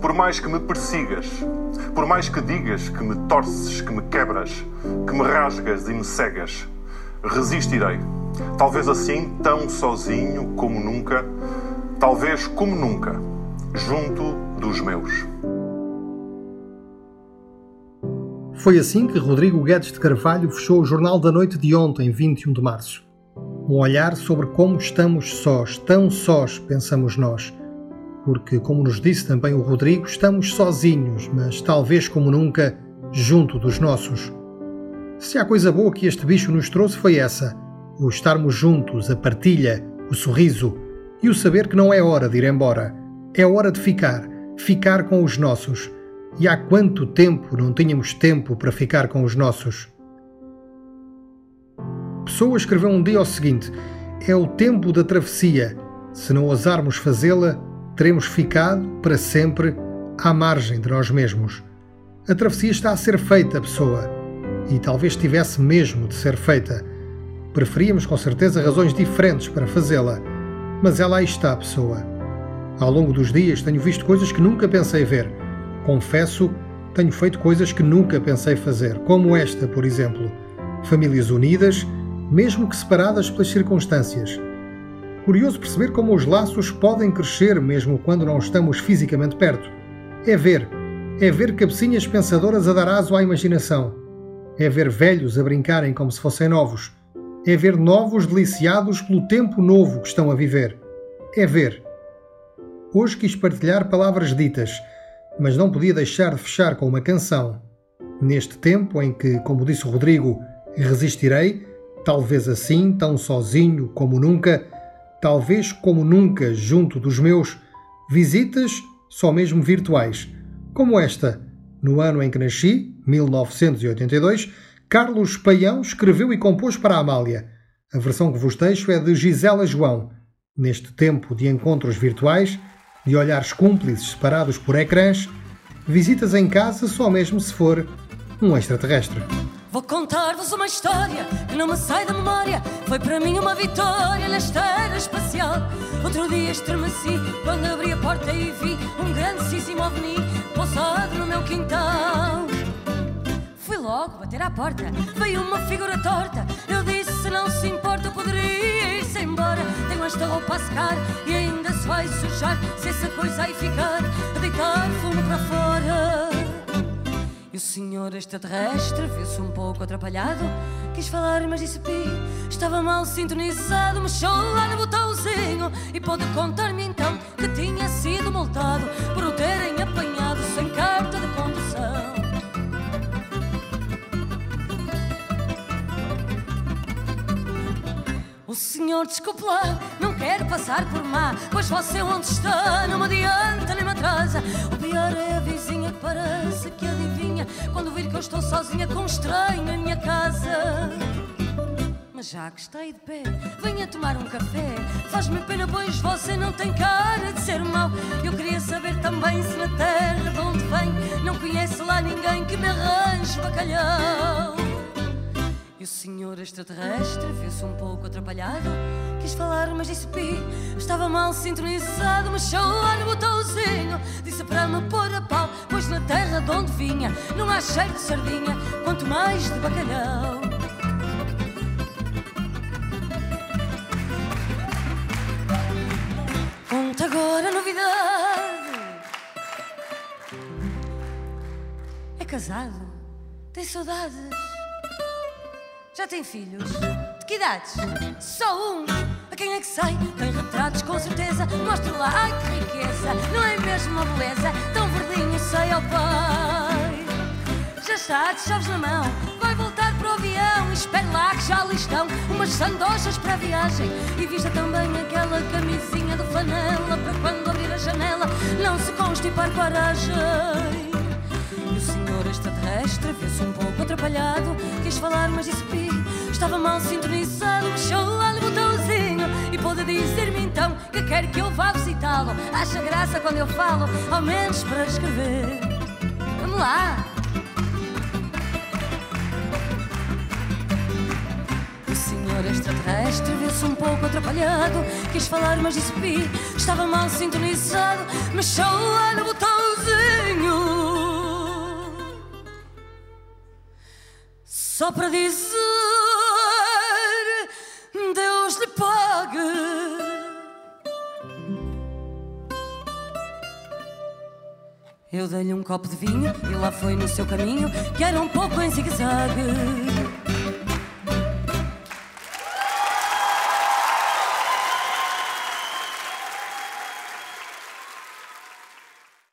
Por mais que me persigas, por mais que digas que me torces, que me quebras, que me rasgas e me cegas, resistirei. Talvez assim, tão sozinho como nunca, talvez como nunca, junto dos meus. Foi assim que Rodrigo Guedes de Carvalho fechou o Jornal da Noite de ontem, 21 de março. Um olhar sobre como estamos sós, tão sós, pensamos nós. Porque, como nos disse também o Rodrigo, estamos sozinhos, mas talvez como nunca, junto dos nossos. Se há coisa boa que este bicho nos trouxe foi essa: o estarmos juntos, a partilha, o sorriso e o saber que não é hora de ir embora. É hora de ficar, ficar com os nossos e há quanto tempo não tínhamos tempo para ficar com os nossos? Pessoa escreveu um dia o seguinte: É o tempo da travessia. Se não ousarmos fazê-la, teremos ficado para sempre à margem de nós mesmos. A travessia está a ser feita, pessoa. E talvez tivesse mesmo de ser feita. Preferíamos com certeza razões diferentes para fazê-la. Mas ela aí está, pessoa. Ao longo dos dias tenho visto coisas que nunca pensei ver confesso, tenho feito coisas que nunca pensei fazer, como esta, por exemplo. Famílias unidas, mesmo que separadas pelas circunstâncias. Curioso perceber como os laços podem crescer mesmo quando não estamos fisicamente perto. É ver, é ver cabecinhas pensadoras a dar aso à imaginação. É ver velhos a brincarem como se fossem novos. É ver novos deliciados pelo tempo novo que estão a viver. É ver. Hoje quis partilhar palavras ditas mas não podia deixar de fechar com uma canção. Neste tempo em que, como disse o Rodrigo, resistirei, talvez assim, tão sozinho como nunca, talvez como nunca junto dos meus, visitas só mesmo virtuais, como esta. No ano em que nasci, 1982, Carlos Paião escreveu e compôs para a Amália. A versão que vos deixo é de Gisela João. Neste tempo de encontros virtuais, de olhares cúmplices separados por ecrãs, visitas em casa só mesmo se for um extraterrestre. Vou contar-vos uma história que não me sai da memória. Foi para mim uma vitória nesta era espacial. Outro dia estremeci quando abri a porta e vi um grandíssimo ovni pousado no meu quintal. Fui logo bater à porta, veio uma figura torta. Eu disse: se não se importa, poderia ir-se embora. Tenho esta roupa a secar e ainda se vai sujar. Se essa coisa aí ficar, deitar fumo para fora. Senhor extraterrestre viu-se um pouco atrapalhado. Quis falar, mas disse pi. Estava mal sintonizado, mexeu lá no botãozinho. E pôde contar-me então que tinha sido multado por o terem apanhado sem carta de condução. O senhor, desculpe lá, não quero passar por má, pois você onde está não me adianta nem me atrasa. Parece que adivinha quando vir que eu estou sozinha com estranho em minha casa. Mas já que está aí de pé, venha tomar um café. Faz-me pena, pois você não tem cara de ser mau. Eu queria saber também se na terra de onde vem não conhece lá ninguém que me arranje bacalhau. E o senhor extraterrestre viu-se um pouco atrapalhado. Quis falar, mas disse pi. Estava mal sintonizado, mexeu lá no botãozinho. Disse para me pôr a pau, não há cheiro de sardinha, quanto mais de bacalhau. Conta agora a novidade. É casado, tem saudades. Já tem filhos? De que idades? Só um! A quem é que sai? Tem retratos com certeza. Mostra lá, ai que riqueza! Não é mesmo uma beleza? Tão verdinho sei ao pai. De chaves na mão. Vai voltar para o avião. Espere lá que já ali estão umas sandochas para a viagem. E vista também aquela camisinha de flanela para quando abrir a janela não se constipar paragem. E o senhor extraterrestre viu-se um pouco atrapalhado. Quis falar, mas disse pi. Estava mal sintonizado, mexeu lá no botãozinho. E pôde dizer-me então que quer que eu vá visitá-lo. Acha graça quando eu falo, ao menos para escrever. Vamos lá! Extraterrestre viu-se um pouco atrapalhado. Quis falar, mas disse pi, estava mal sintonizado. Mexeu lá no botãozinho. Só para dizer, Deus lhe pague. Eu dei-lhe um copo de vinho e lá foi no seu caminho, que era um pouco em zigue-zague.